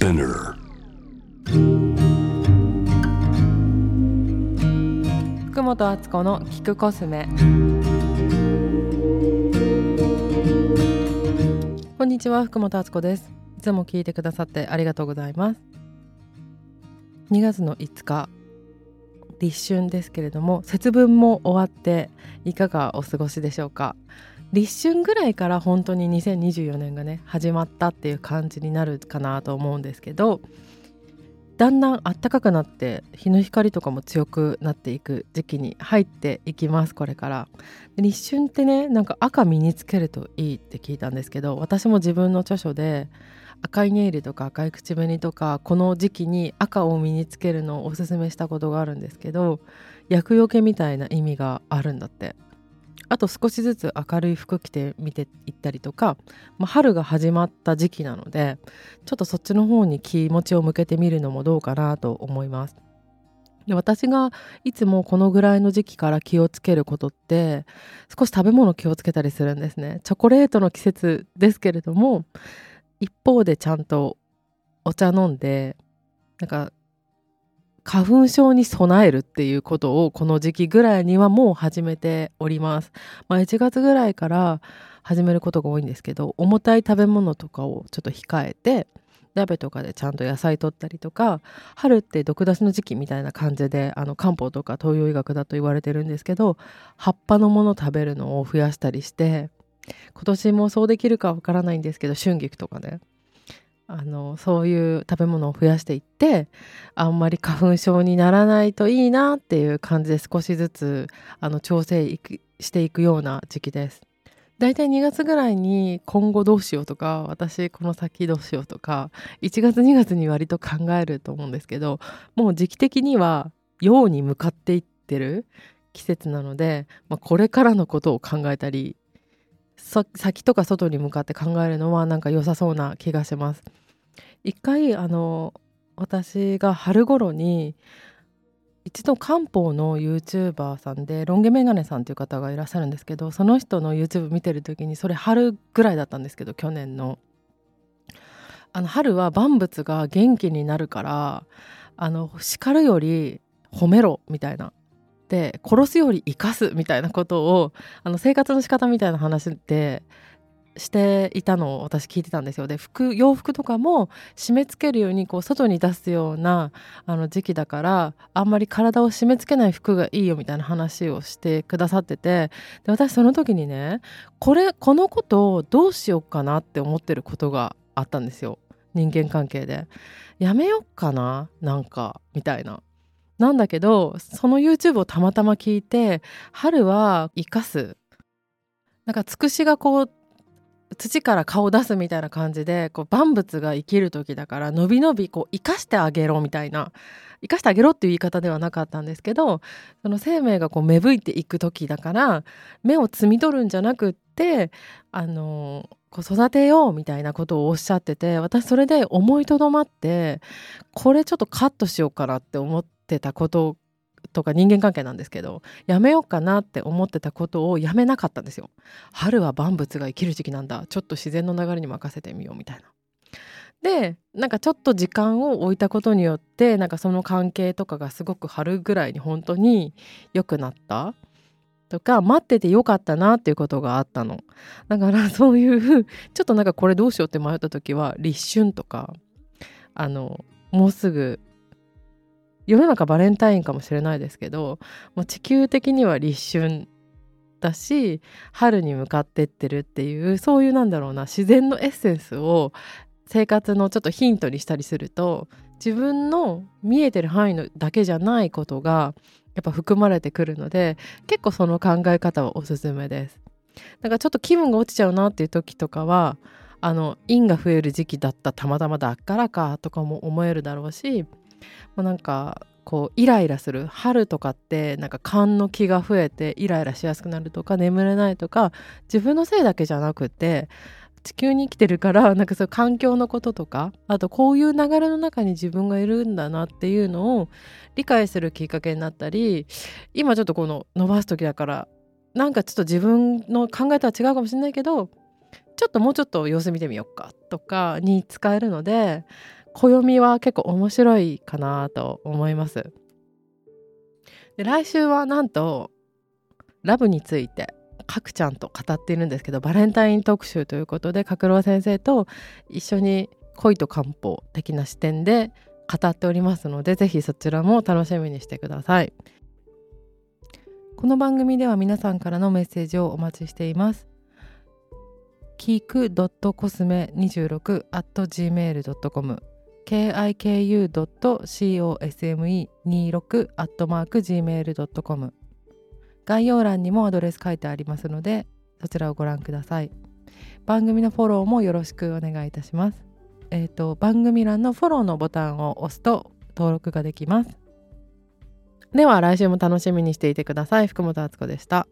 Spinner. 福本敦子の聞くコスメ。こんにちは福本敦子です。いつも聞いてくださってありがとうございます。2月の5日立春ですけれども節分も終わっていかがお過ごしでしょうか？立春ぐらいから本当に2024年がね始まったっていう感じになるかなと思うんですけどだんだん暖かくなって日の光とかも強くなっていく時期に入っていきますこれから。立春ってねなんか赤身につけるといいって聞いたんですけど私も自分の著書で赤いネイルとか赤い口紅とかこの時期に赤を身につけるのをおすすめしたことがあるんですけど厄除けみたいな意味があるんだって。あと少しずつ明るい服着て見ていったりとか、まあ、春が始まった時期なのでちょっとそっちの方に気持ちを向けてみるのもどうかなと思います。で私がいつもこのぐらいの時期から気をつけることって少し食べ物気をつけたりするんですね。チョコレートの季節ですけれども一方でちゃんとお茶飲んでなんか花粉症に備えるっていうことをこの時期ぐらいにはもう始めております。まあ、1月ぐらいから始めることが多いんですけど重たい食べ物とかをちょっと控えて鍋とかでちゃんと野菜取ったりとか春って毒出しの時期みたいな感じであの漢方とか東洋医学だと言われてるんですけど葉っぱのもの食べるのを増やしたりして今年もそうできるかわからないんですけど春菊とかねあのそういう食べ物を増やしていってあんまり花粉症にならないといいなっていう感じで少しずつあの調整いくしていくような時期です。だいたい2月ぐらいに今後どうしようとか私この先どうしようとか1月2月に割と考えると思うんですけどもう時期的には陽に向かっていってる季節なので、まあ、これからのことを考えたり先とか外に向かって考えるのはなんか良さそうな気がします。一回あの私が春頃に一度漢方の YouTuber さんでロン毛メガネさんという方がいらっしゃるんですけどその人の YouTube 見てる時にそれ春ぐらいだったんですけど去年の。あの春は万物が元気になるからあの叱るより褒めろみたいな。で殺すより生かすみたいなことをあの生活の仕方みたいな話でしていたのを私聞いてたんですよ。で服洋服とかも締め付けるようにこう外に出すようなあの時期だからあんまり体を締め付けない服がいいよみたいな話をしてくださっててで私その時にねこれこのことをどうしようかなって思ってることがあったんですよ。人間関係で。やめよっかななんかみたいな。なんだけどその YouTube をたまたま聞いて春は生かす。なんかつくしがこう土から顔出すみたいな感じでこう万物が生きる時だからのびのびこう生かしてあげろみたいな生かしてあげろっていう言い方ではなかったんですけどその生命がこう芽吹いていく時だから芽を摘み取るんじゃなくってあのこう育てようみたいなことをおっしゃってて私それで思いとどまってこれちょっとカットしようかなって思ってたこととか人間関係なんですけどやめようかなって思ってたことをやめなかったんですよ。春は万物が生きる時期なんだちょっと自然の流れに任せてみようみたいな。でなんかちょっと時間を置いたことによってなんかその関係とかがすごく春ぐらいに本当に良くなったとか待っててよかったなっていうことがあったのだから そういうちょっとなんかこれどうしようって迷った時は立春とかあのもうすぐ世の中バレンタインかもしれないですけどもう地球的には立春だし春に向かってってるっていうそういうなんだろうな自然のエッセンスを生活のちょっとヒントにしたりすると自分の見えてる範囲のだけじゃないことがやっぱ含まれてくるので結構その考え方はおすすめです。だかちょっと気分が落ちちゃうなっていう時とかはあの陰が増える時期だったたまたまだからかとかも思えるだろうしまあ、なんかこうイライラする春とかってなんか肝の気が増えてイライラしやすくなるとか眠れないとか自分のせいだけじゃなくて地球に生きてるからなんかそう環境のこととかあとこういう流れの中に自分がいるんだなっていうのを理解するきっかけになったり今ちょっとこの伸ばす時だからなんかちょっと自分の考えとは違うかもしれないけどちょっともうちょっと様子見てみようかとかに使えるので暦は結構面白いかなと思います。で来週はなんとラブについてかくちゃんと語っているんですけどバレンタイン特集ということで角郎先生と一緒に恋と漢方的な視点で語っておりますのでぜひそちらも楽しみにしてください。この番組では皆さんからのメッセージをお待ちしています。キク .cosme26 at gmail.com kiku.cosme26-gmail.com 概要欄にもアドレス書いてありますのでそちらをご覧ください。番組のフォローもよろしくお願いいたします。えっ、ー、と番組欄のフォローのボタンを押すと登録ができます。では来週も楽しみにしていてください。福本敦子でした。